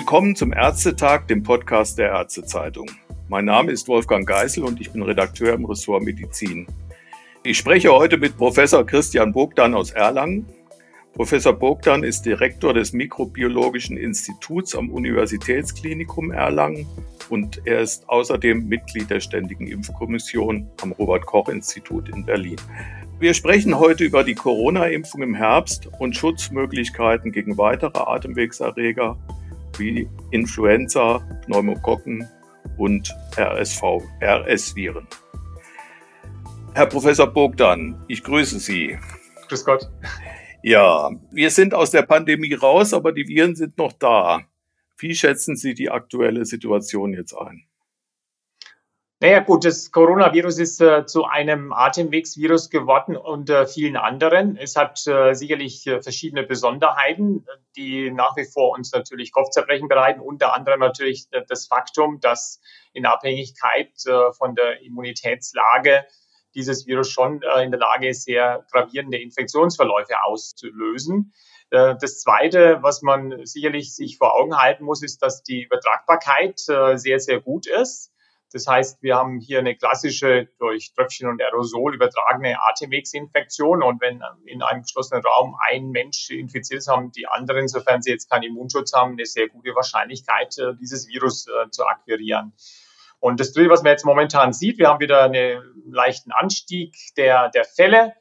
Willkommen zum Ärztetag, dem Podcast der Ärztezeitung. Mein Name ist Wolfgang Geisel und ich bin Redakteur im Ressort Medizin. Ich spreche heute mit Professor Christian Bogdan aus Erlangen. Professor Bogdan ist Direktor des Mikrobiologischen Instituts am Universitätsklinikum Erlangen und er ist außerdem Mitglied der Ständigen Impfkommission am Robert Koch Institut in Berlin. Wir sprechen heute über die Corona-Impfung im Herbst und Schutzmöglichkeiten gegen weitere Atemwegserreger wie Influenza, Pneumokokken und RSV, RS-Viren. Herr Professor Bogdan, ich grüße Sie. Grüß Gott. Ja, wir sind aus der Pandemie raus, aber die Viren sind noch da. Wie schätzen Sie die aktuelle Situation jetzt ein? Naja gut, das Coronavirus ist äh, zu einem Atemwegsvirus geworden unter vielen anderen. Es hat äh, sicherlich äh, verschiedene Besonderheiten, die nach wie vor uns natürlich Kopfzerbrechen bereiten. Unter anderem natürlich das Faktum, dass in Abhängigkeit äh, von der Immunitätslage dieses Virus schon äh, in der Lage ist, sehr gravierende Infektionsverläufe auszulösen. Äh, das Zweite, was man sicherlich sich vor Augen halten muss, ist, dass die Übertragbarkeit äh, sehr, sehr gut ist. Das heißt, wir haben hier eine klassische durch Tröpfchen und Aerosol übertragene Atemwegsinfektion. Und wenn in einem geschlossenen Raum ein Mensch infiziert ist, haben die anderen, sofern sie jetzt keinen Immunschutz haben, eine sehr gute Wahrscheinlichkeit, dieses Virus zu akquirieren. Und das Dritte, was man jetzt momentan sieht, wir haben wieder einen leichten Anstieg der, der Fälle.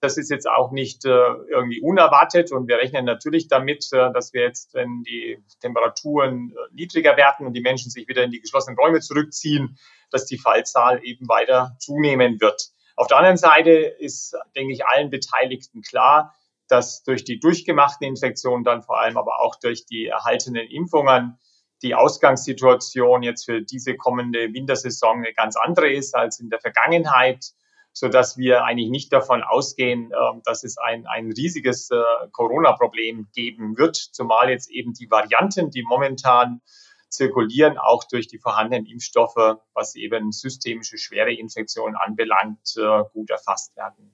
Das ist jetzt auch nicht äh, irgendwie unerwartet und wir rechnen natürlich damit, äh, dass wir jetzt, wenn die Temperaturen äh, niedriger werden und die Menschen sich wieder in die geschlossenen Räume zurückziehen, dass die Fallzahl eben weiter zunehmen wird. Auf der anderen Seite ist, denke ich, allen Beteiligten klar, dass durch die durchgemachten Infektionen, dann vor allem aber auch durch die erhaltenen Impfungen, die Ausgangssituation jetzt für diese kommende Wintersaison eine ganz andere ist als in der Vergangenheit, so dass wir eigentlich nicht davon ausgehen, ähm, dass es ein, ein riesiges äh, Corona-Problem geben wird, zumal jetzt eben die Varianten, die momentan zirkulieren, auch durch die vorhandenen Impfstoffe, was eben systemische schwere Infektionen anbelangt, äh, gut erfasst werden.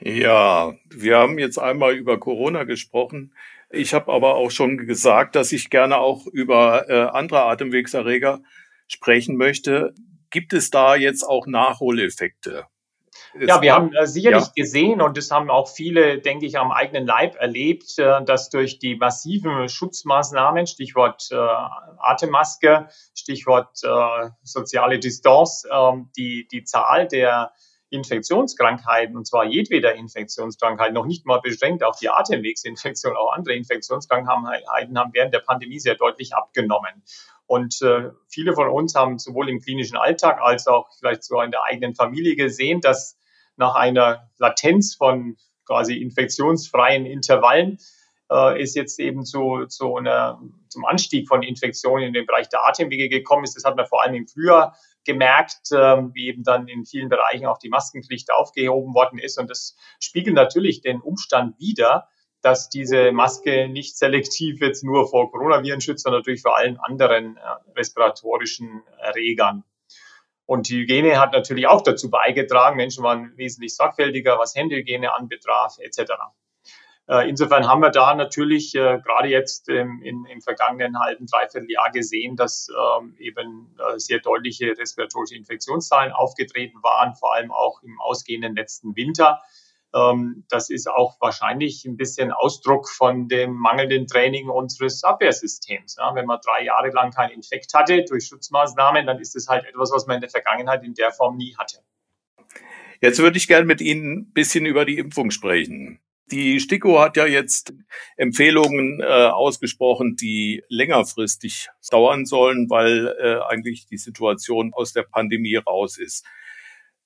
Ja, wir haben jetzt einmal über Corona gesprochen. Ich habe aber auch schon gesagt, dass ich gerne auch über äh, andere Atemwegserreger sprechen möchte. Gibt es da jetzt auch Nachholeffekte? Ja, wir haben äh, sicherlich ja. gesehen und das haben auch viele, denke ich, am eigenen Leib erlebt, äh, dass durch die massiven Schutzmaßnahmen, Stichwort äh, Atemmaske, Stichwort soziale Distanz, ähm, die, die Zahl der Infektionskrankheiten, und zwar jedweder Infektionskrankheit, noch nicht mal beschränkt auf die Atemwegsinfektion, auch andere Infektionskrankheiten haben während der Pandemie sehr deutlich abgenommen. Und äh, viele von uns haben sowohl im klinischen Alltag als auch vielleicht sogar in der eigenen Familie gesehen, dass nach einer Latenz von quasi infektionsfreien Intervallen äh, ist jetzt eben zu, zu einer, zum Anstieg von Infektionen in den Bereich der Atemwege gekommen ist. Das hat man vor allem im Frühjahr gemerkt, ähm, wie eben dann in vielen Bereichen auch die Maskenpflicht aufgehoben worden ist. Und das spiegelt natürlich den Umstand wider, dass diese Maske nicht selektiv jetzt nur vor Coronaviren schützt, sondern natürlich vor allen anderen äh, respiratorischen Erregern. Und die Hygiene hat natürlich auch dazu beigetragen. Menschen waren wesentlich sorgfältiger, was Händehygiene anbetraf, etc. Äh, insofern haben wir da natürlich äh, gerade jetzt im, im, im vergangenen halben, dreiviertel Jahr gesehen, dass ähm, eben äh, sehr deutliche respiratorische Infektionszahlen aufgetreten waren, vor allem auch im ausgehenden letzten Winter. Ähm, das ist auch wahrscheinlich ein bisschen Ausdruck von dem mangelnden Training unseres Abwehrsystems. Ja, wenn man drei Jahre lang keinen Infekt hatte durch Schutzmaßnahmen, dann ist es halt etwas, was man in der Vergangenheit in der Form nie hatte. Jetzt würde ich gerne mit Ihnen ein bisschen über die Impfung sprechen. Die STIKO hat ja jetzt Empfehlungen äh, ausgesprochen, die längerfristig dauern sollen, weil äh, eigentlich die Situation aus der Pandemie raus ist.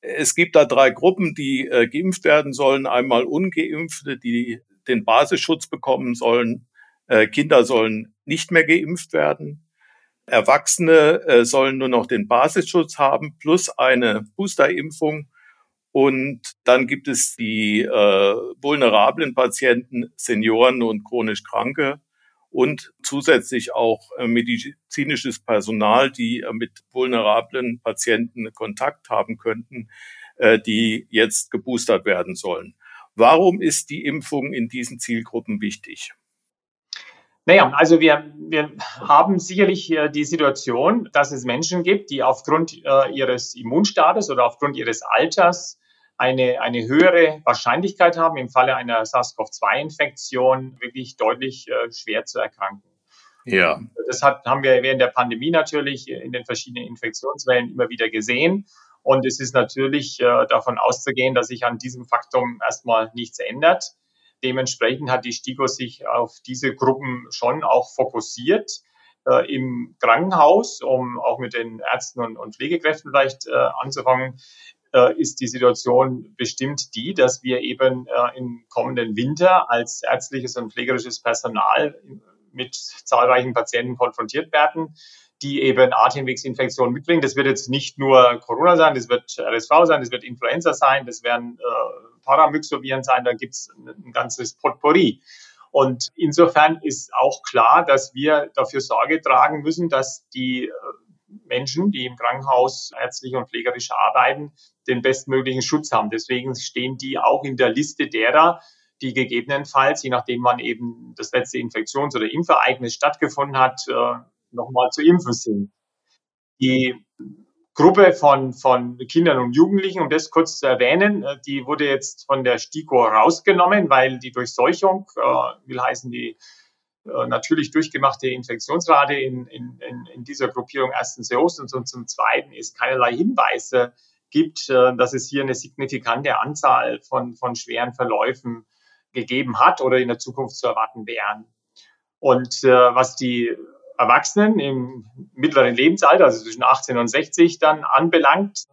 Es gibt da drei Gruppen, die äh, geimpft werden sollen. Einmal ungeimpfte, die den Basisschutz bekommen sollen. Äh, Kinder sollen nicht mehr geimpft werden. Erwachsene äh, sollen nur noch den Basisschutz haben plus eine Boosterimpfung. Und dann gibt es die äh, vulnerablen Patienten, Senioren und chronisch Kranke und zusätzlich auch äh, medizinisches Personal, die äh, mit vulnerablen Patienten Kontakt haben könnten, äh, die jetzt geboostert werden sollen. Warum ist die Impfung in diesen Zielgruppen wichtig? Naja, also wir, wir haben sicherlich die Situation, dass es Menschen gibt, die aufgrund äh, ihres Immunstatus oder aufgrund ihres Alters eine, eine höhere Wahrscheinlichkeit haben, im Falle einer SARS-CoV-2-Infektion wirklich deutlich äh, schwer zu erkranken. Ja. Das hat, haben wir während der Pandemie natürlich in den verschiedenen Infektionswellen immer wieder gesehen. Und es ist natürlich äh, davon auszugehen, dass sich an diesem Faktum erstmal nichts ändert. Dementsprechend hat die STIKO sich auf diese Gruppen schon auch fokussiert äh, im Krankenhaus, um auch mit den Ärzten und, und Pflegekräften vielleicht äh, anzufangen, äh, ist die Situation bestimmt die, dass wir eben äh, im kommenden Winter als ärztliches und pflegerisches Personal mit zahlreichen Patienten konfrontiert werden, die eben Atemwegsinfektionen mitbringen. Das wird jetzt nicht nur Corona sein, das wird RSV sein, das wird Influenza sein, das werden äh, Paramyxoviren sein, da gibt es ein ganzes Potpourri. Und insofern ist auch klar, dass wir dafür Sorge tragen müssen, dass die äh, Menschen, die im Krankenhaus ärztlich und pflegerisch arbeiten, den bestmöglichen Schutz haben. Deswegen stehen die auch in der Liste derer, die gegebenenfalls, je nachdem man eben das letzte Infektions- oder Impfereignis stattgefunden hat, äh, nochmal zu impfen sind. Die Gruppe von, von Kindern und Jugendlichen, um das kurz zu erwähnen, äh, die wurde jetzt von der STIKO rausgenommen, weil die Durchseuchung, äh, will heißen die natürlich durchgemachte Infektionsrate in, in, in, in dieser Gruppierung erstens sehr hoch ist und zum Zweiten es keinerlei Hinweise gibt, äh, dass es hier eine signifikante Anzahl von, von schweren Verläufen gegeben hat oder in der Zukunft zu erwarten wären. Und äh, was die Erwachsenen im mittleren Lebensalter, also zwischen 18 und 60 dann anbelangt,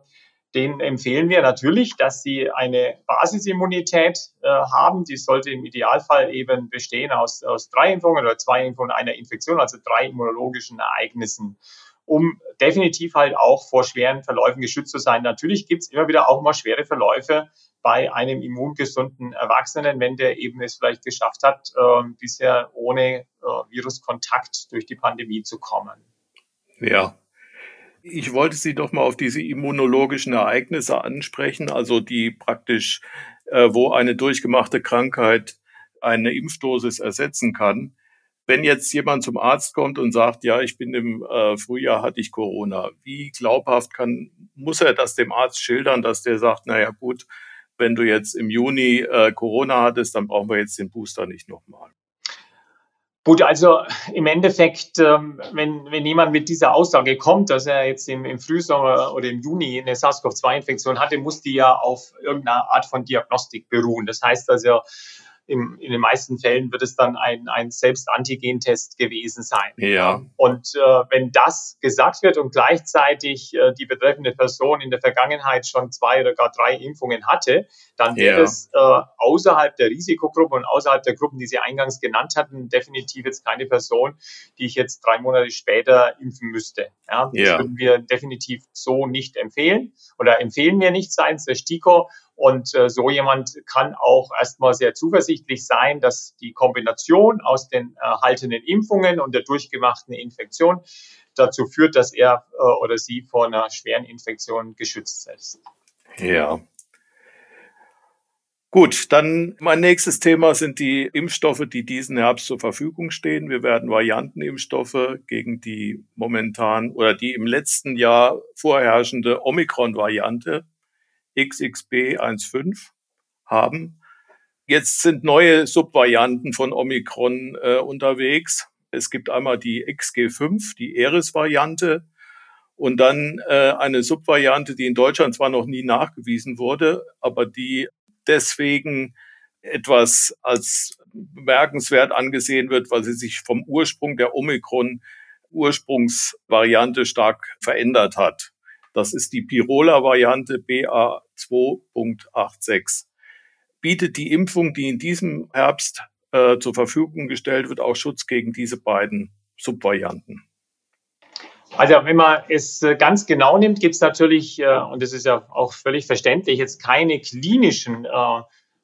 denen empfehlen wir natürlich, dass sie eine Basisimmunität äh, haben. Die sollte im Idealfall eben bestehen aus, aus drei Impfungen oder zwei Impfungen einer Infektion, also drei immunologischen Ereignissen, um definitiv halt auch vor schweren Verläufen geschützt zu sein. Natürlich gibt es immer wieder auch mal schwere Verläufe bei einem immungesunden Erwachsenen, wenn der eben es vielleicht geschafft hat, äh, bisher ohne äh, Viruskontakt durch die Pandemie zu kommen. Ja. Ich wollte Sie doch mal auf diese immunologischen Ereignisse ansprechen, also die praktisch, äh, wo eine durchgemachte Krankheit eine Impfdosis ersetzen kann. Wenn jetzt jemand zum Arzt kommt und sagt, ja, ich bin im äh, Frühjahr hatte ich Corona, wie glaubhaft kann, muss er das dem Arzt schildern, dass der sagt, naja gut, wenn du jetzt im Juni äh, Corona hattest, dann brauchen wir jetzt den Booster nicht nochmal. Gut, also im Endeffekt, ähm, wenn, wenn jemand mit dieser Aussage kommt, dass er jetzt im, im Frühsommer oder im Juni eine SARS-CoV-2-Infektion hatte, muss die ja auf irgendeine Art von Diagnostik beruhen. Das heißt also, im, in den meisten Fällen wird es dann ein, ein Selbstantigentest gewesen sein. Ja. Und äh, wenn das gesagt wird und gleichzeitig äh, die betreffende Person in der Vergangenheit schon zwei oder gar drei Impfungen hatte, dann ja. wäre es äh, außerhalb der Risikogruppe und außerhalb der Gruppen, die Sie eingangs genannt hatten, definitiv jetzt keine Person, die ich jetzt drei Monate später impfen müsste. Ja, das ja. würden wir definitiv so nicht empfehlen oder empfehlen wir nicht seitens der STIKO. Und äh, so jemand kann auch erstmal sehr zuversichtlich sein, dass die Kombination aus den erhaltenen Impfungen und der durchgemachten Infektion dazu führt, dass er äh, oder sie vor einer schweren Infektion geschützt ist. Ja. Gut, dann mein nächstes Thema sind die Impfstoffe, die diesen Herbst zur Verfügung stehen. Wir werden Variantenimpfstoffe gegen die momentan oder die im letzten Jahr vorherrschende Omikron-Variante XXB15 haben. Jetzt sind neue Subvarianten von Omikron äh, unterwegs. Es gibt einmal die XG5, die Eris-Variante, und dann äh, eine Subvariante, die in Deutschland zwar noch nie nachgewiesen wurde, aber die deswegen etwas als bemerkenswert angesehen wird, weil sie sich vom Ursprung der Omikron Ursprungsvariante stark verändert hat. Das ist die Pirola-Variante BA2.86. Bietet die Impfung, die in diesem Herbst äh, zur Verfügung gestellt wird, auch Schutz gegen diese beiden Subvarianten? Also wenn man es äh, ganz genau nimmt, gibt es natürlich, äh, und das ist ja auch völlig verständlich, jetzt keine klinischen äh,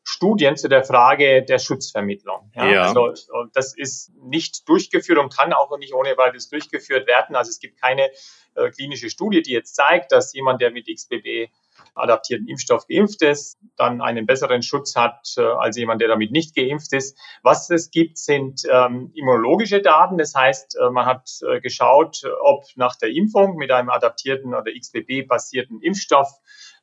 Studien zu der Frage der Schutzvermittlung. Ja, ja. Also das ist nicht durchgeführt und kann auch nicht ohne weiteres durchgeführt werden. Also es gibt keine äh, klinische Studie, die jetzt zeigt, dass jemand, der mit XBB adaptierten Impfstoff geimpft ist, dann einen besseren Schutz hat äh, als jemand, der damit nicht geimpft ist. Was es gibt, sind ähm, immunologische Daten. Das heißt, äh, man hat äh, geschaut, ob nach der Impfung mit einem adaptierten oder XBB-basierten Impfstoff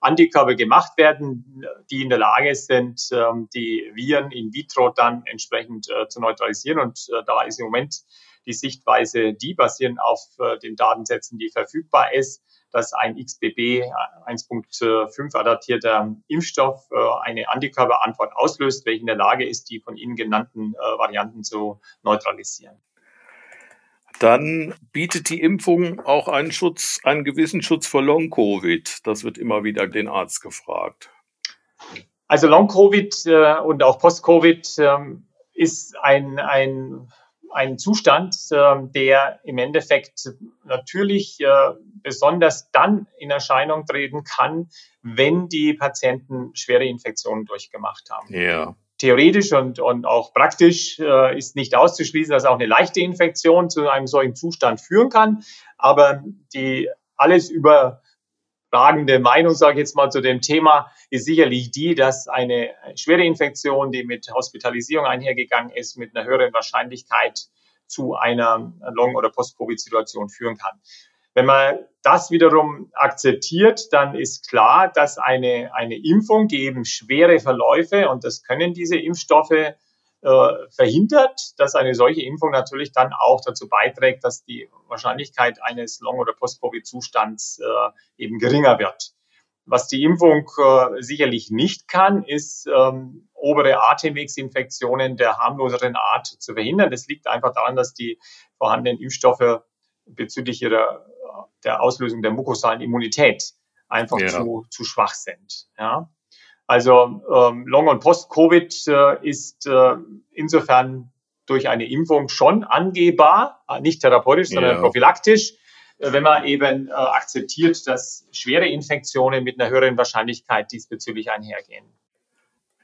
Antikörper gemacht werden, die in der Lage sind, ähm, die Viren in vitro dann entsprechend äh, zu neutralisieren. Und äh, da ist im Moment die Sichtweise, die basieren auf äh, den Datensätzen, die verfügbar ist, dass ein XBB 1.5 adaptierter Impfstoff eine Antikörperantwort auslöst, welche in der Lage ist, die von Ihnen genannten Varianten zu neutralisieren dann bietet die Impfung auch einen Schutz, einen gewissen Schutz vor Long-Covid. Das wird immer wieder den Arzt gefragt. Also Long-Covid äh, und auch Post-Covid äh, ist ein, ein, ein Zustand, äh, der im Endeffekt natürlich äh, besonders dann in Erscheinung treten kann, wenn die Patienten schwere Infektionen durchgemacht haben. Ja theoretisch und, und auch praktisch äh, ist nicht auszuschließen, dass auch eine leichte Infektion zu einem solchen Zustand führen kann. Aber die alles überragende Meinung, sage ich jetzt mal, zu dem Thema ist sicherlich die, dass eine schwere Infektion, die mit Hospitalisierung einhergegangen ist, mit einer höheren Wahrscheinlichkeit zu einer Long- oder Post-Covid-Situation führen kann. Wenn man das wiederum akzeptiert, dann ist klar, dass eine, eine Impfung, die eben schwere Verläufe, und das können diese Impfstoffe äh, verhindert, dass eine solche Impfung natürlich dann auch dazu beiträgt, dass die Wahrscheinlichkeit eines Long- oder Post-Covid-Zustands äh, eben geringer wird. Was die Impfung äh, sicherlich nicht kann, ist ähm, obere Atemwegsinfektionen der harmloseren Art zu verhindern. Das liegt einfach daran, dass die vorhandenen Impfstoffe bezüglich ihrer der Auslösung der mukosalen Immunität einfach ja. zu, zu schwach sind. Ja? Also ähm, Long- und Post-Covid äh, ist äh, insofern durch eine Impfung schon angehbar, äh, nicht therapeutisch, sondern ja. prophylaktisch, äh, wenn man eben äh, akzeptiert, dass schwere Infektionen mit einer höheren Wahrscheinlichkeit diesbezüglich einhergehen.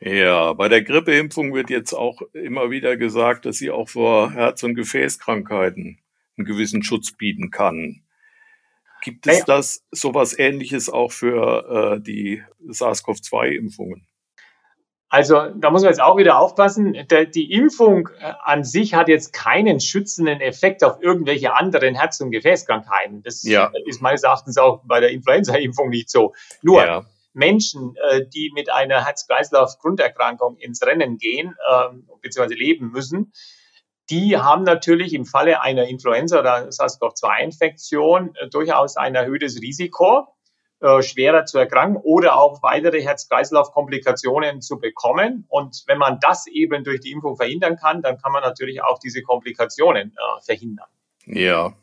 Ja, bei der Grippeimpfung wird jetzt auch immer wieder gesagt, dass sie auch vor Herz- und Gefäßkrankheiten einen gewissen Schutz bieten kann. Gibt es das sowas ähnliches auch für äh, die SARS-CoV-2-Impfungen? Also da muss man jetzt auch wieder aufpassen. Der, die Impfung äh, an sich hat jetzt keinen schützenden Effekt auf irgendwelche anderen Herz- und Gefäßkrankheiten. Das ja. ist meines Erachtens auch bei der Influenza-Impfung nicht so. Nur ja. Menschen, äh, die mit einer Herz-Kreislauf-Grunderkrankung ins Rennen gehen äh, bzw. leben müssen, die haben natürlich im Falle einer Influenza- oder SARS-CoV-2-Infektion äh, durchaus ein erhöhtes Risiko, äh, schwerer zu erkranken oder auch weitere Herz-Kreislauf-Komplikationen zu bekommen. Und wenn man das eben durch die Impfung verhindern kann, dann kann man natürlich auch diese Komplikationen äh, verhindern. Ja.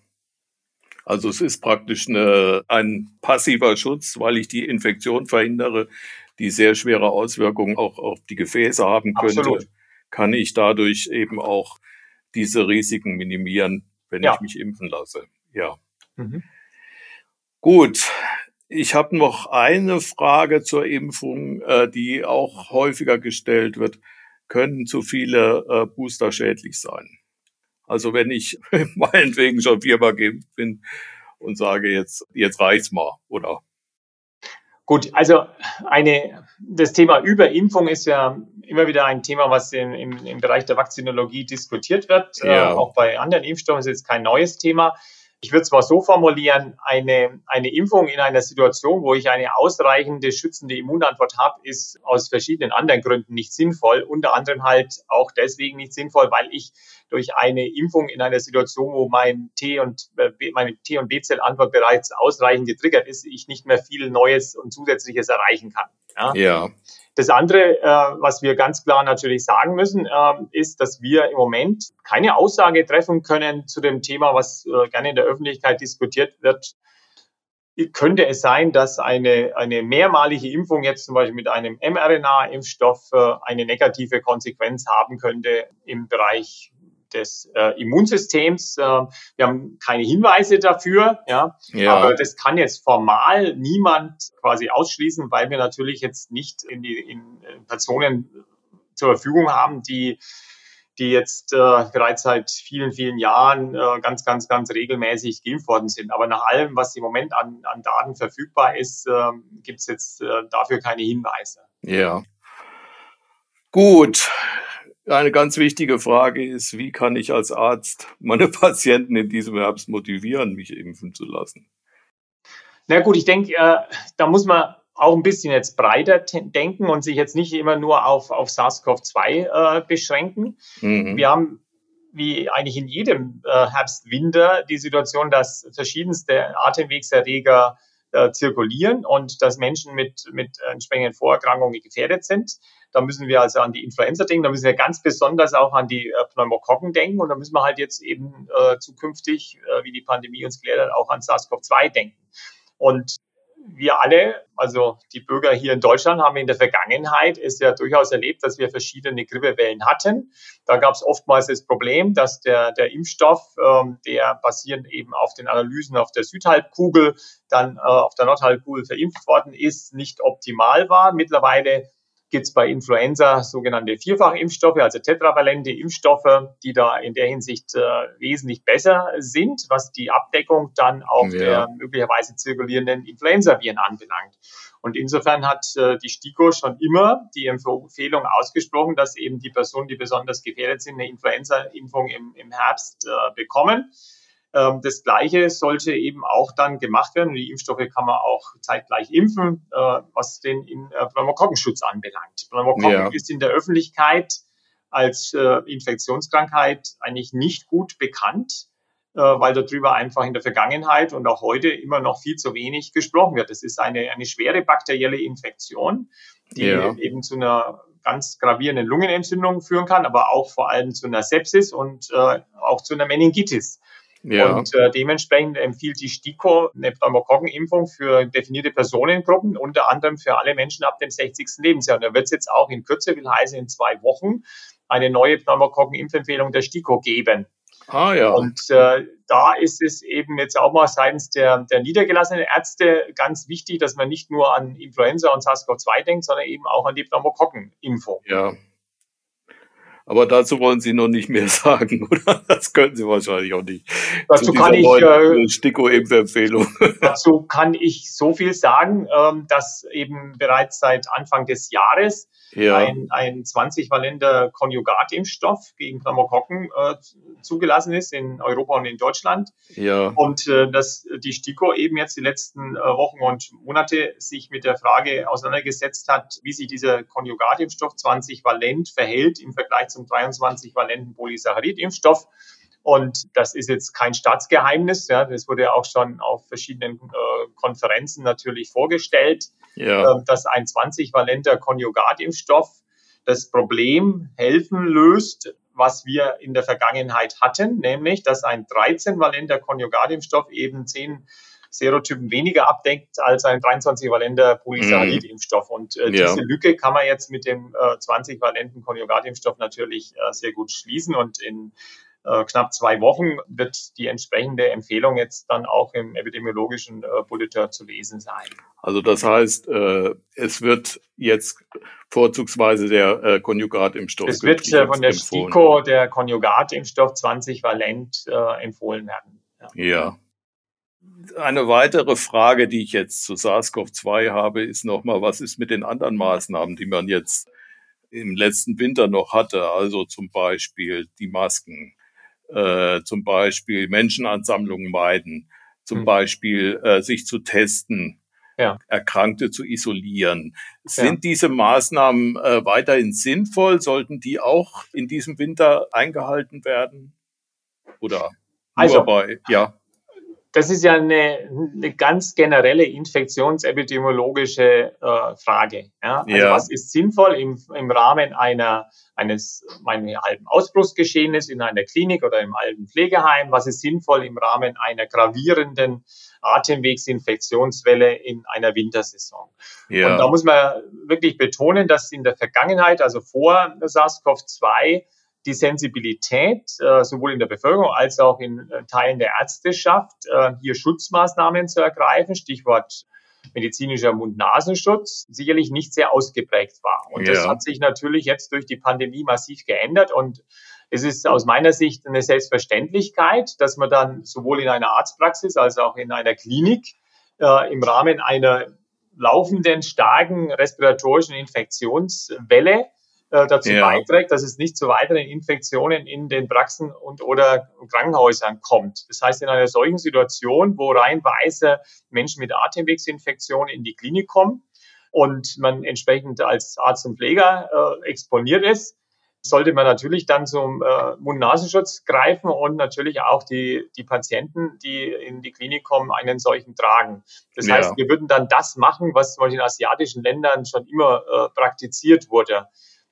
Also es ist praktisch eine, ein passiver Schutz, weil ich die Infektion verhindere, die sehr schwere Auswirkungen auch auf die Gefäße haben könnte. Absolut. Kann ich dadurch eben auch diese Risiken minimieren, wenn ja. ich mich impfen lasse. Ja. Mhm. Gut. Ich habe noch eine Frage zur Impfung, äh, die auch häufiger gestellt wird. Können zu viele äh, Booster schädlich sein? Also wenn ich meinetwegen schon viermal geimpft bin und sage jetzt, jetzt reicht's mal, oder? Gut, also eine, das Thema Überimpfung ist ja immer wieder ein Thema, was in, im, im Bereich der Vakzinologie diskutiert wird. Ja. Äh, auch bei anderen Impfstoffen ist jetzt kein neues Thema. Ich würde zwar so formulieren, eine, eine Impfung in einer Situation, wo ich eine ausreichende schützende Immunantwort habe, ist aus verschiedenen anderen Gründen nicht sinnvoll. Unter anderem halt auch deswegen nicht sinnvoll, weil ich durch eine Impfung in einer Situation, wo mein T und äh, meine T und B-Zellantwort bereits ausreichend getriggert ist, ich nicht mehr viel Neues und Zusätzliches erreichen kann. Ja. ja. Das andere, äh, was wir ganz klar natürlich sagen müssen, äh, ist, dass wir im Moment keine Aussage treffen können zu dem Thema, was äh, gerne in der Öffentlichkeit diskutiert wird. Könnte es sein, dass eine, eine mehrmalige Impfung jetzt zum Beispiel mit einem mRNA-Impfstoff äh, eine negative Konsequenz haben könnte im Bereich des äh, Immunsystems. Äh, wir haben keine Hinweise dafür, ja, ja, aber das kann jetzt formal niemand quasi ausschließen, weil wir natürlich jetzt nicht in die in Personen zur Verfügung haben, die die jetzt äh, bereits seit vielen, vielen Jahren äh, ganz, ganz, ganz regelmäßig geimpft worden sind. Aber nach allem, was im Moment an, an Daten verfügbar ist, äh, gibt es jetzt äh, dafür keine Hinweise. Ja. Gut. Eine ganz wichtige Frage ist, wie kann ich als Arzt meine Patienten in diesem Herbst motivieren, mich impfen zu lassen? Na gut, ich denke, äh, da muss man auch ein bisschen jetzt breiter denken und sich jetzt nicht immer nur auf, auf SARS-CoV-2 äh, beschränken. Mhm. Wir haben wie eigentlich in jedem äh, Herbst, Winter die Situation, dass verschiedenste Atemwegserreger äh, zirkulieren und dass Menschen mit, mit entsprechenden Vorerkrankungen gefährdet sind. Da müssen wir also an die Influenza denken, da müssen wir ganz besonders auch an die äh, Pneumokokken denken und da müssen wir halt jetzt eben äh, zukünftig, äh, wie die Pandemie uns klärt, auch an SARS-CoV-2 denken. Und wir alle, also die Bürger hier in Deutschland, haben in der Vergangenheit es ja durchaus erlebt, dass wir verschiedene Grippewellen hatten. Da gab es oftmals das Problem, dass der, der Impfstoff, ähm, der basierend eben auf den Analysen auf der Südhalbkugel, dann äh, auf der Nordhalbkugel verimpft worden ist, nicht optimal war. Mittlerweile gibt es bei Influenza sogenannte Vierfachimpfstoffe, also tetravalente Impfstoffe, die da in der Hinsicht äh, wesentlich besser sind, was die Abdeckung dann auch ja. der möglicherweise zirkulierenden Influenza-Viren anbelangt. Und insofern hat äh, die STIKO schon immer die Empfehlung ausgesprochen, dass eben die Personen, die besonders gefährdet sind, eine Influenza-Impfung im, im Herbst äh, bekommen. Ähm, das Gleiche sollte eben auch dann gemacht werden. Die Impfstoffe kann man auch zeitgleich impfen, äh, was den äh, Pneumokokkenschutz anbelangt. Pneumokokken ja. ist in der Öffentlichkeit als äh, Infektionskrankheit eigentlich nicht gut bekannt, weil darüber einfach in der Vergangenheit und auch heute immer noch viel zu wenig gesprochen wird. Es ist eine, eine schwere bakterielle Infektion, die ja. eben zu einer ganz gravierenden Lungenentzündung führen kann, aber auch vor allem zu einer Sepsis und äh, auch zu einer Meningitis. Ja. Und äh, dementsprechend empfiehlt die STIKO eine Pneumokokkenimpfung für definierte Personengruppen, unter anderem für alle Menschen ab dem 60. Lebensjahr. Und da wird es jetzt auch in Kürze, will heißen in zwei Wochen, eine neue Pneumokokkenimpfempfehlung der STIKO geben. Ah ja. Und äh, da ist es eben jetzt auch mal seitens der, der niedergelassenen Ärzte ganz wichtig, dass man nicht nur an Influenza und SARS-CoV-2 denkt, sondern eben auch an die Pneumokokkenimpfung. Ja, aber dazu wollen Sie noch nicht mehr sagen, oder? Das können Sie wahrscheinlich auch nicht. Dazu kann ich äh, Stiko-Impfempfehlung. Dazu kann ich so viel sagen, ähm, dass eben bereits seit Anfang des Jahres ja. ein, ein 20-valenter Konjugatimpfstoff gegen Pneumokokken äh, zugelassen ist in Europa und in Deutschland. Ja. Und äh, dass die STIKO eben jetzt die letzten äh, Wochen und Monate sich mit der Frage auseinandergesetzt hat, wie sich dieser Konjugatimpfstoff 20-valent verhält im Vergleich zum 23-valenten Polysaccharid-Impfstoff. Und das ist jetzt kein Staatsgeheimnis. Ja, das wurde auch schon auf verschiedenen äh, Konferenzen natürlich vorgestellt, ja. äh, dass ein 20-valenter Konjugatimpfstoff das Problem helfen löst, was wir in der Vergangenheit hatten, nämlich dass ein 13-valenter Konjugatimpfstoff eben 10 Serotypen weniger abdeckt als ein 23-valenter Polysaccharid-Impfstoff. Und äh, ja. diese Lücke kann man jetzt mit dem äh, 20-valenten Konjugatimpfstoff natürlich äh, sehr gut schließen. Und in äh, knapp zwei Wochen wird die entsprechende Empfehlung jetzt dann auch im epidemiologischen äh, Bulletin zu lesen sein. Also das heißt, äh, es wird jetzt vorzugsweise der äh, Konjugatimpfstoff. Es wird äh, von der empfohlen. STIKO der Konjugatimpfstoff 20 valent äh, empfohlen werden. Ja. ja. Eine weitere Frage, die ich jetzt zu SARS-CoV-2 habe, ist nochmal, was ist mit den anderen Maßnahmen, die man jetzt im letzten Winter noch hatte? Also zum Beispiel die Masken, äh, zum Beispiel Menschenansammlungen meiden, zum mhm. Beispiel äh, sich zu testen, ja. Erkrankte zu isolieren. Sind ja. diese Maßnahmen äh, weiterhin sinnvoll? Sollten die auch in diesem Winter eingehalten werden? Oder also, bei, ja das ist ja eine, eine ganz generelle infektionsepidemiologische äh, Frage. Ja? Also ja. was ist sinnvoll im, im Rahmen einer, eines halben Ausbruchsgeschehens in einer Klinik oder im alten Pflegeheim? Was ist sinnvoll im Rahmen einer gravierenden Atemwegsinfektionswelle in einer Wintersaison? Ja. Und da muss man wirklich betonen, dass in der Vergangenheit, also vor SARS-CoV-2, die Sensibilität äh, sowohl in der Bevölkerung als auch in äh, Teilen der Ärzteschaft, äh, hier Schutzmaßnahmen zu ergreifen, Stichwort medizinischer Mund-Nasenschutz, sicherlich nicht sehr ausgeprägt war. Und ja. das hat sich natürlich jetzt durch die Pandemie massiv geändert und Es ist aus meiner Sicht eine Selbstverständlichkeit, dass man dann sowohl in einer Arztpraxis als auch in einer Klinik äh, im Rahmen einer laufenden starken respiratorischen Infektionswelle äh, dazu ja. beiträgt, dass es nicht zu weiteren Infektionen in den Praxen und oder Krankenhäusern kommt. Das heißt, in einer solchen Situation, wo reihenweise Menschen mit Atemwegsinfektionen in die Klinik kommen und man entsprechend als Arzt und Pfleger äh, exponiert ist, sollte man natürlich dann zum äh, Mund-Nasenschutz greifen und natürlich auch die, die Patienten, die in die Klinik kommen, einen solchen tragen. Das ja. heißt, wir würden dann das machen, was in asiatischen Ländern schon immer äh, praktiziert wurde.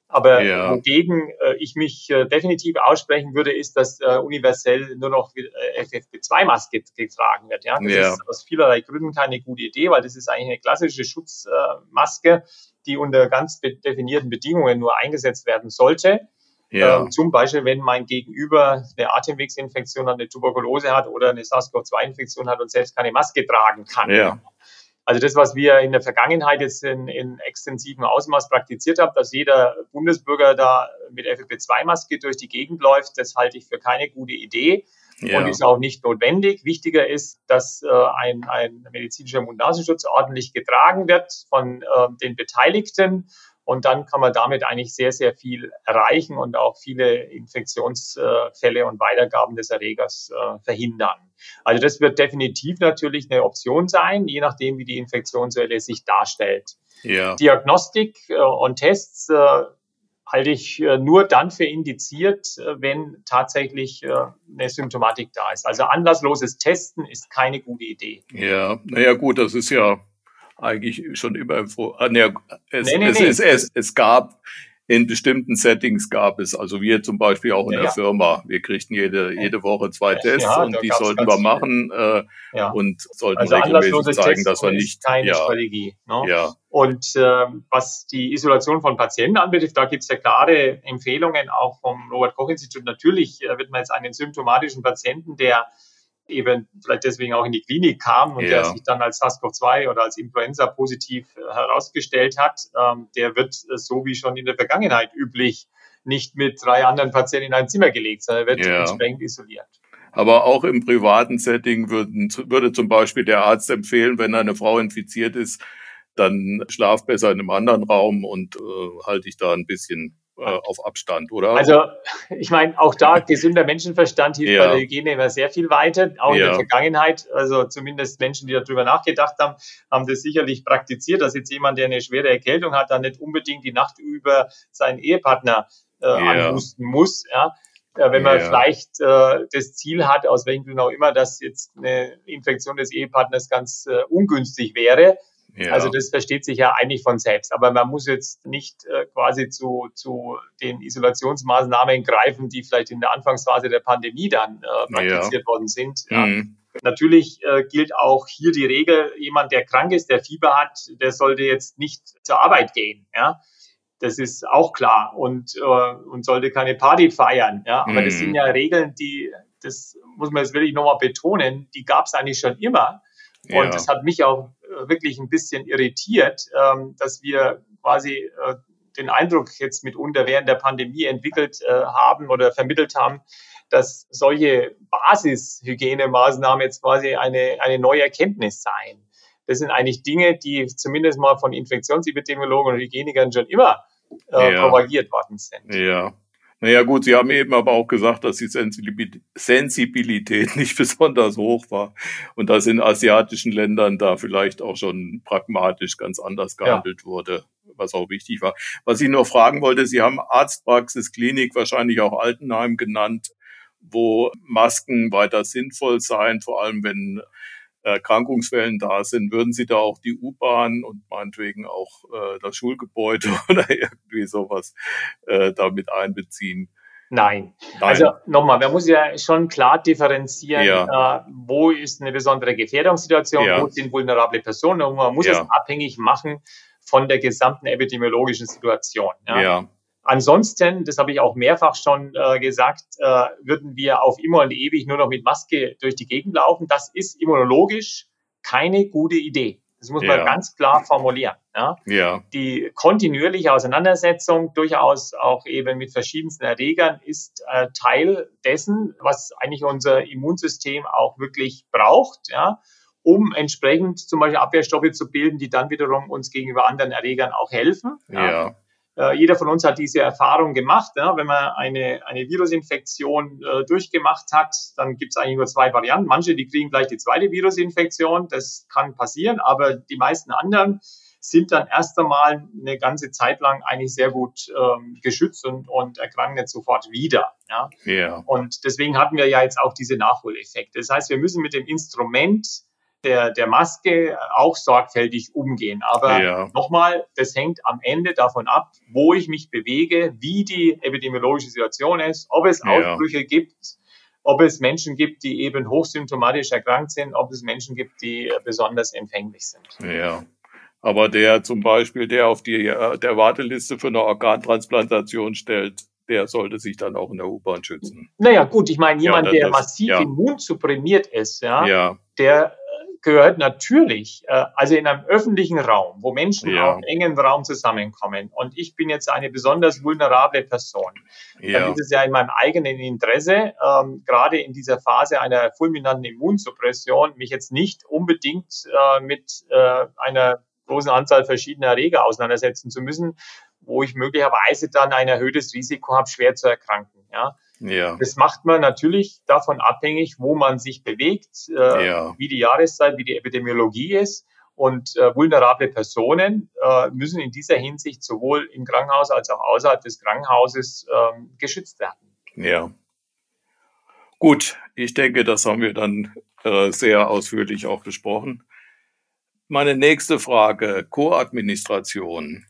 Aber ja. wogegen äh, ich mich äh, definitiv aussprechen würde, ist, dass äh, universell nur noch äh, FFP2-Maske getragen wird. Ja? Das ja. ist aus vielerlei Gründen keine gute Idee, weil das ist eigentlich eine klassische Schutzmaske, die unter ganz definierten Bedingungen nur eingesetzt werden sollte. Ja. Ähm, zum Beispiel, wenn mein Gegenüber eine Atemwegsinfektion, eine Tuberkulose hat oder eine SARS-CoV-2-Infektion hat und selbst keine Maske tragen kann. Ja. Also das, was wir in der Vergangenheit jetzt in, in extensivem Ausmaß praktiziert haben, dass jeder Bundesbürger da mit FFP2-Maske durch die Gegend läuft, das halte ich für keine gute Idee ja. und ist auch nicht notwendig. Wichtiger ist, dass äh, ein, ein medizinischer Mund-Nasenschutz ordentlich getragen wird von äh, den Beteiligten und dann kann man damit eigentlich sehr, sehr viel erreichen und auch viele Infektionsfälle und Weitergaben des Erregers äh, verhindern. Also das wird definitiv natürlich eine Option sein, je nachdem, wie die Infektionswelle sich darstellt. Ja. Diagnostik äh, und Tests äh, halte ich nur dann für indiziert, wenn tatsächlich eine Symptomatik da ist. Also anlassloses Testen ist keine gute Idee. Ja, naja gut, das ist ja eigentlich schon immer empfohlen. Ah, nee, es, nee, nee, es, nee. Es, es, es, gab in bestimmten Settings gab es, also wir zum Beispiel auch in ja, der Firma, wir kriegten jede, jede Woche zwei Tests ja, und die sollten wir machen äh, ja. und sollten also regelmäßig zeigen, dass wir nicht. Keine ja, Strategie. Ne? Ja. Und äh, was die Isolation von Patienten anbetrifft, da gibt es ja klare Empfehlungen auch vom Robert Koch Institut. Natürlich äh, wird man jetzt einen symptomatischen Patienten, der eben vielleicht deswegen auch in die Klinik kam und ja. der sich dann als SARS-CoV-2 oder als Influenza positiv äh, herausgestellt hat, ähm, der wird äh, so wie schon in der Vergangenheit üblich nicht mit drei anderen Patienten in ein Zimmer gelegt, sondern wird ja. entsprechend isoliert. Aber auch im privaten Setting würden, würde zum Beispiel der Arzt empfehlen, wenn eine Frau infiziert ist, dann schlaf besser in einem anderen Raum und äh, halte ich da ein bisschen äh, auf Abstand, oder? Also ich meine, auch da gesunder Menschenverstand hilft ja. bei der Hygiene immer sehr viel weiter, auch ja. in der Vergangenheit. Also zumindest Menschen, die darüber nachgedacht haben, haben das sicherlich praktiziert, dass jetzt jemand, der eine schwere Erkältung hat, dann nicht unbedingt die Nacht über seinen Ehepartner äh, ja. anhusten muss. Ja. Äh, wenn man vielleicht äh, das Ziel hat, aus welchen Gründen auch immer, dass jetzt eine Infektion des Ehepartners ganz äh, ungünstig wäre, ja. Also das versteht sich ja eigentlich von selbst. Aber man muss jetzt nicht äh, quasi zu, zu den Isolationsmaßnahmen greifen, die vielleicht in der Anfangsphase der Pandemie dann äh, praktiziert ja. worden sind. Ja. Mhm. Natürlich äh, gilt auch hier die Regel, jemand, der krank ist, der Fieber hat, der sollte jetzt nicht zur Arbeit gehen. Ja. Das ist auch klar und, äh, und sollte keine Party feiern. Ja. Aber mhm. das sind ja Regeln, die, das muss man jetzt wirklich nochmal betonen, die gab es eigentlich schon immer. Und ja. das hat mich auch wirklich ein bisschen irritiert, ähm, dass wir quasi äh, den Eindruck jetzt mitunter während der Pandemie entwickelt äh, haben oder vermittelt haben, dass solche Basishhygienemaßnahmen jetzt quasi eine, eine neue Erkenntnis seien. Das sind eigentlich Dinge, die zumindest mal von Infektionsepidemiologen und Hygienikern schon immer äh, ja. propagiert worden sind. Ja. Naja gut, Sie haben eben aber auch gesagt, dass die Sensibilität nicht besonders hoch war und dass in asiatischen Ländern da vielleicht auch schon pragmatisch ganz anders gehandelt ja. wurde, was auch wichtig war. Was ich nur fragen wollte, Sie haben Arztpraxis, Klinik, wahrscheinlich auch Altenheim genannt, wo Masken weiter sinnvoll seien, vor allem wenn Erkrankungswellen da sind, würden Sie da auch die U-Bahn und meinetwegen auch äh, das Schulgebäude oder irgendwie sowas äh, damit einbeziehen? Nein. Nein. Also nochmal, man muss ja schon klar differenzieren, ja. äh, wo ist eine besondere Gefährdungssituation, ja. wo sind vulnerable Personen und man muss ja. es abhängig machen von der gesamten epidemiologischen Situation. Ja. Ansonsten, das habe ich auch mehrfach schon äh, gesagt, äh, würden wir auf immer und ewig nur noch mit Maske durch die Gegend laufen. Das ist immunologisch keine gute Idee. Das muss man Ja. ganz klar formulieren. Ja? Ja, Die kontinuierliche Auseinandersetzung, durchaus auch eben mit verschiedensten Erregern, ist äh, Teil dessen, was eigentlich unser Immunsystem auch wirklich braucht, ja, um entsprechend zum Beispiel Abwehrstoffe zu bilden, die dann wiederum uns gegenüber anderen Erregern auch helfen. ja, Äh, jeder von uns hat diese Erfahrung gemacht. Ja? Wenn man eine, eine Virusinfektion äh, durchgemacht hat, dann gibt es eigentlich nur zwei Varianten. Manche, die kriegen gleich die zweite Virusinfektion, das kann passieren, aber die meisten anderen sind dann erst einmal eine ganze Zeit lang eigentlich sehr gut ähm, geschützt und, und erkranken nicht sofort wieder. Ja? ja, Und deswegen hatten wir ja jetzt auch diese Nachholeffekte. Das heißt, wir müssen mit dem Instrument der, der Maske auch sorgfältig umgehen. Aber Ja. nochmal, das hängt am Ende davon ab, wo ich mich bewege, wie die epidemiologische Situation ist, ob es Ja. Ausbrüche gibt, ob es Menschen gibt, die eben hochsymptomatisch erkrankt sind, ob es Menschen gibt, die besonders empfänglich sind. ja. Aber der zum Beispiel, der auf die äh, der Warteliste für eine Organtransplantation stellt, der sollte sich dann auch in der U-Bahn schützen. Naja, gut, ich meine, Ja, jemand, das- der das- massiv ja. immunsupprimiert ist, ja, Ja, der gehört natürlich, äh, also in einem öffentlichen Raum, wo Menschen Ja. auf engem Raum zusammenkommen. Und ich bin jetzt eine besonders vulnerable Person, dann ja, ist es ja in meinem eigenen Interesse, ähm, gerade in dieser Phase einer fulminanten Immunsuppression, mich jetzt nicht unbedingt äh, mit äh, einer großen Anzahl verschiedener Erreger auseinandersetzen zu müssen, wo ich möglicherweise dann ein erhöhtes Risiko habe, schwer zu erkranken. Ja? ja, Das macht man natürlich davon abhängig, wo man sich bewegt, äh, Ja. wie die Jahreszeit, wie die Epidemiologie ist. Und äh, vulnerable Personen äh, müssen in dieser Hinsicht sowohl im Krankenhaus als auch außerhalb des Krankenhauses ähm, geschützt werden. ja. Gut, ich denke, das haben wir dann äh, sehr ausführlich auch besprochen. Meine nächste Frage, Co-Administration.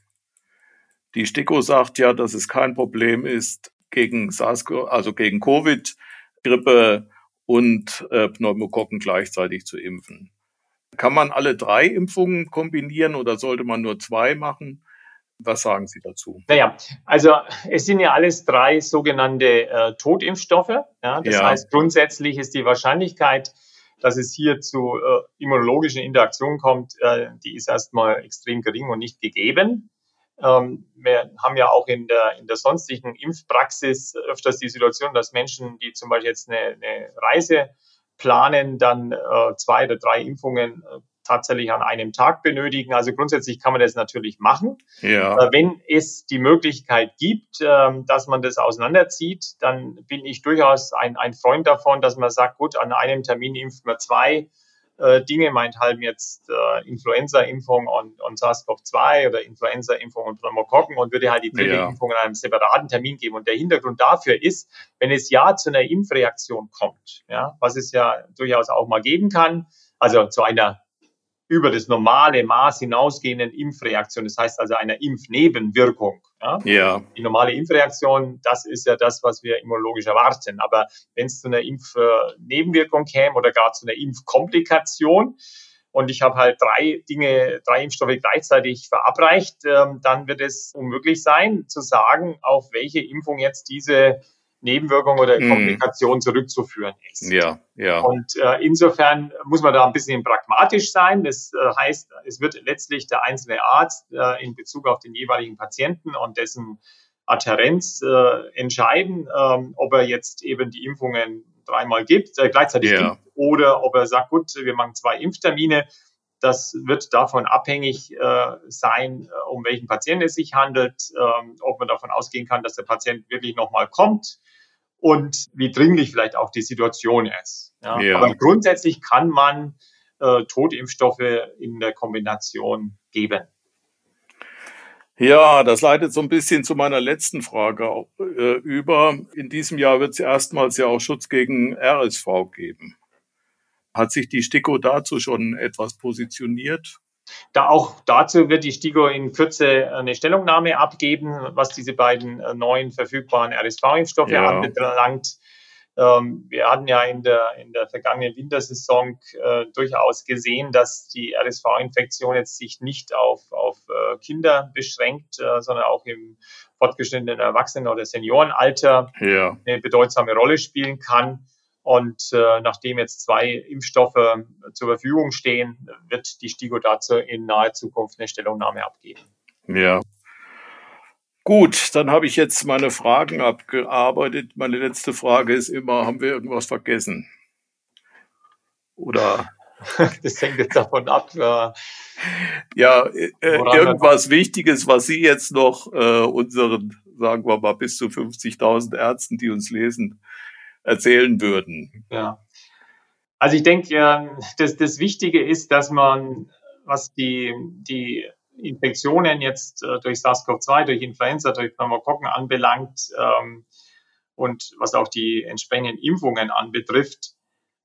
Die STIKO sagt ja, dass es kein Problem ist, gegen SARS, also gegen Covid, Grippe und äh, Pneumokokken gleichzeitig zu impfen. Kann man alle drei Impfungen kombinieren oder sollte man nur zwei machen? Was sagen Sie dazu? Naja, also es sind ja alles drei sogenannte äh, Totimpfstoffe. Ja? Das Ja. heißt, grundsätzlich ist die Wahrscheinlichkeit, dass es hier zu äh, immunologischen Interaktionen kommt, äh, die ist erstmal extrem gering und nicht gegeben. Ähm, wir haben ja auch in der, in der sonstigen Impfpraxis öfters die Situation, dass Menschen, die zum Beispiel jetzt eine, eine Reise planen, dann äh, zwei oder drei Impfungen äh, tatsächlich an einem Tag benötigen. Also grundsätzlich kann man das natürlich machen. Ja, Äh, Wenn es die Möglichkeit gibt, ähm, dass man das auseinanderzieht, dann bin ich durchaus ein, ein Freund davon, dass man sagt, gut, an einem Termin impft man zwei äh, Dinge, meinethalb jetzt äh, Influenza-Impfung und, und SARS-CoV-2 oder Influenza-Impfung und Pneumokokken und würde halt die dritte Ja. Impfung an einem separaten Termin geben. Und der Hintergrund dafür ist, wenn es ja zu einer Impfreaktion kommt, ja, was es ja durchaus auch mal geben kann, also zu einer über das normale Maß hinausgehenden Impfreaktion, das heißt also einer Impfnebenwirkung. Ja? ja, Die normale Impfreaktion, das ist ja das, was wir immunologisch erwarten. Aber wenn es zu einer Impfnebenwirkung käme oder gar zu einer Impfkomplikation, und ich habe halt drei Dinge, drei Impfstoffe gleichzeitig verabreicht, ähm, dann wird es unmöglich sein, zu sagen, auf welche Impfung jetzt diese Nebenwirkung oder Mhm. Komplikation zurückzuführen ist. ja, ja, Und äh, insofern muss man da ein bisschen pragmatisch sein. Das äh, heißt, es wird letztlich der einzelne Arzt äh, in Bezug auf den jeweiligen Patienten und dessen Adherenz äh, entscheiden, ähm, ob er jetzt eben die Impfungen dreimal gibt, äh, gleichzeitig Ja. gibt, oder ob er sagt, gut, wir machen zwei Impftermine. Das wird davon abhängig äh, sein, äh, um welchen Patienten es sich handelt, ähm, ob man davon ausgehen kann, dass der Patient wirklich nochmal kommt und wie dringlich vielleicht auch die Situation ist. Ja. Ja. Aber grundsätzlich kann man äh, Totimpfstoffe in der Kombination geben. Ja, das leitet so ein bisschen zu meiner letzten Frage äh, über. In diesem Jahr wird es erstmals ja auch Schutz gegen RSV geben. Hat sich die STIKO dazu schon etwas positioniert? Da auch dazu wird die STIGO in Kürze eine Stellungnahme abgeben, was diese beiden äh, neuen verfügbaren RSV-Impfstoffe Ja. anbelangt. Ähm, wir hatten ja in der, in der vergangenen Wintersaison äh, durchaus gesehen, dass die RSV-Infektion jetzt sich nicht auf, auf äh, Kinder beschränkt, äh, sondern auch im fortgeschrittenen Erwachsenen- oder Seniorenalter Ja, eine bedeutsame Rolle spielen kann. Und äh, nachdem jetzt zwei Impfstoffe zur Verfügung stehen, wird die STIGO dazu in naher Zukunft eine Stellungnahme abgeben. Ja. Gut, dann habe ich jetzt meine Fragen abgearbeitet. Meine letzte Frage ist immer, haben wir irgendwas vergessen? Oder das hängt jetzt davon ab. Äh, ja, äh, irgendwas Wichtiges, was Sie jetzt noch äh, unseren, sagen wir mal, bis zu 50.000 Ärzten, die uns lesen, erzählen würden. Ja. Also ich denke, das, das Wichtige ist, dass man, was die, die Infektionen jetzt äh, durch SARS-CoV-2, durch Influenza, durch Pneumokokken anbelangt ähm, und was auch die entsprechenden Impfungen anbetrifft,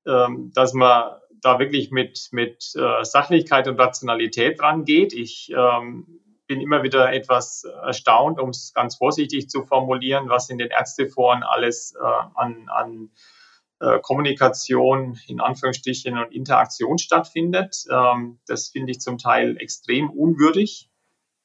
ähm, dass man da wirklich mit, mit äh, Sachlichkeit und Rationalität rangeht. Ich ähm, bin immer wieder etwas erstaunt, um es ganz vorsichtig zu formulieren, was in den Ärzteforen alles äh, an, an äh, Kommunikation in Anführungsstrichen und Interaktion stattfindet. Ähm, das finde ich zum Teil extrem unwürdig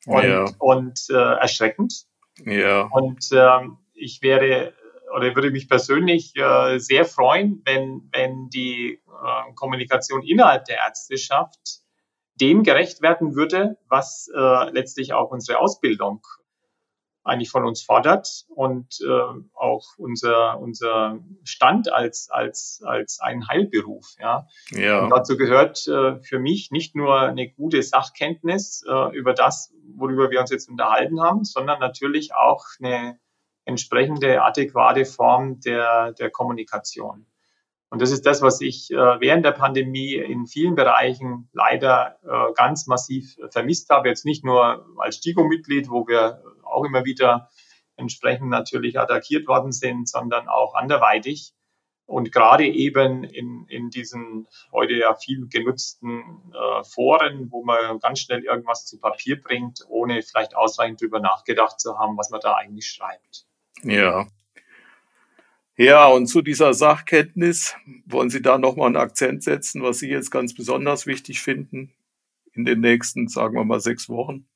und, ja. und äh, erschreckend. Ja. Und ähm, ich wäre oder würde mich persönlich äh, sehr freuen, wenn, wenn die äh, Kommunikation innerhalb der Ärzteschaft dem gerecht werden würde, was äh, letztlich auch unsere Ausbildung eigentlich von uns fordert und äh, auch unser, unser Stand als, als, als ein Heilberuf. Ja. Ja. Und dazu gehört äh, für mich nicht nur eine gute Sachkenntnis äh, über das, worüber wir uns jetzt unterhalten haben, sondern natürlich auch eine entsprechende adäquate Form der, der Kommunikation. Und das ist das, was ich äh, während der Pandemie in vielen Bereichen leider äh, ganz massiv vermisst habe. Jetzt nicht nur als STIGO-Mitglied, wo wir auch immer wieder entsprechend natürlich attackiert worden sind, sondern auch anderweitig. Und gerade eben in, in diesen heute ja viel genutzten äh, Foren, wo man ganz schnell irgendwas zu Papier bringt, ohne vielleicht ausreichend drüber nachgedacht zu haben, was man da eigentlich schreibt. Ja. Ja, und zu dieser Sachkenntnis, wollen Sie da nochmal einen Akzent setzen, was Sie jetzt ganz besonders wichtig finden in den nächsten, sagen wir mal, sechs Wochen?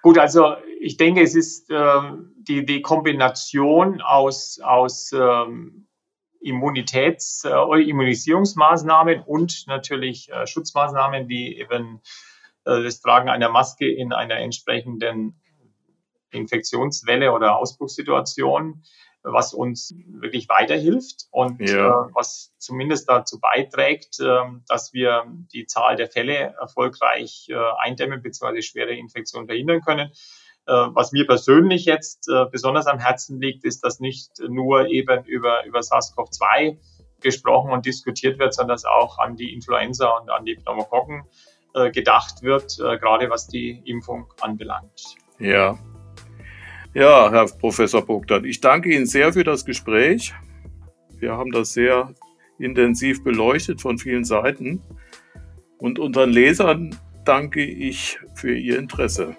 Gut, also ich denke, es ist äh, die, die Kombination aus, aus ähm, Immunitäts-, äh, Immunisierungsmaßnahmen und natürlich äh, Schutzmaßnahmen wie eben äh, das Tragen einer Maske in einer entsprechenden Infektionswelle oder Ausbruchssituation, was uns wirklich weiterhilft und ja. äh, was zumindest dazu beiträgt, äh, dass wir die Zahl der Fälle erfolgreich äh, eindämmen bzw. schwere Infektionen verhindern können. Äh, was mir persönlich jetzt äh, besonders am Herzen liegt, ist, dass nicht nur eben über, über SARS-CoV-2 gesprochen und diskutiert wird, sondern dass auch an die Influenza und an die Pneumokokken äh, gedacht wird, gerade was die Impfung anbelangt. Ja, ja, Herr Professor Bogdan, ich danke Ihnen sehr für das Gespräch. Wir haben das sehr intensiv beleuchtet von vielen Seiten. Und unseren Lesern danke ich für Ihr Interesse.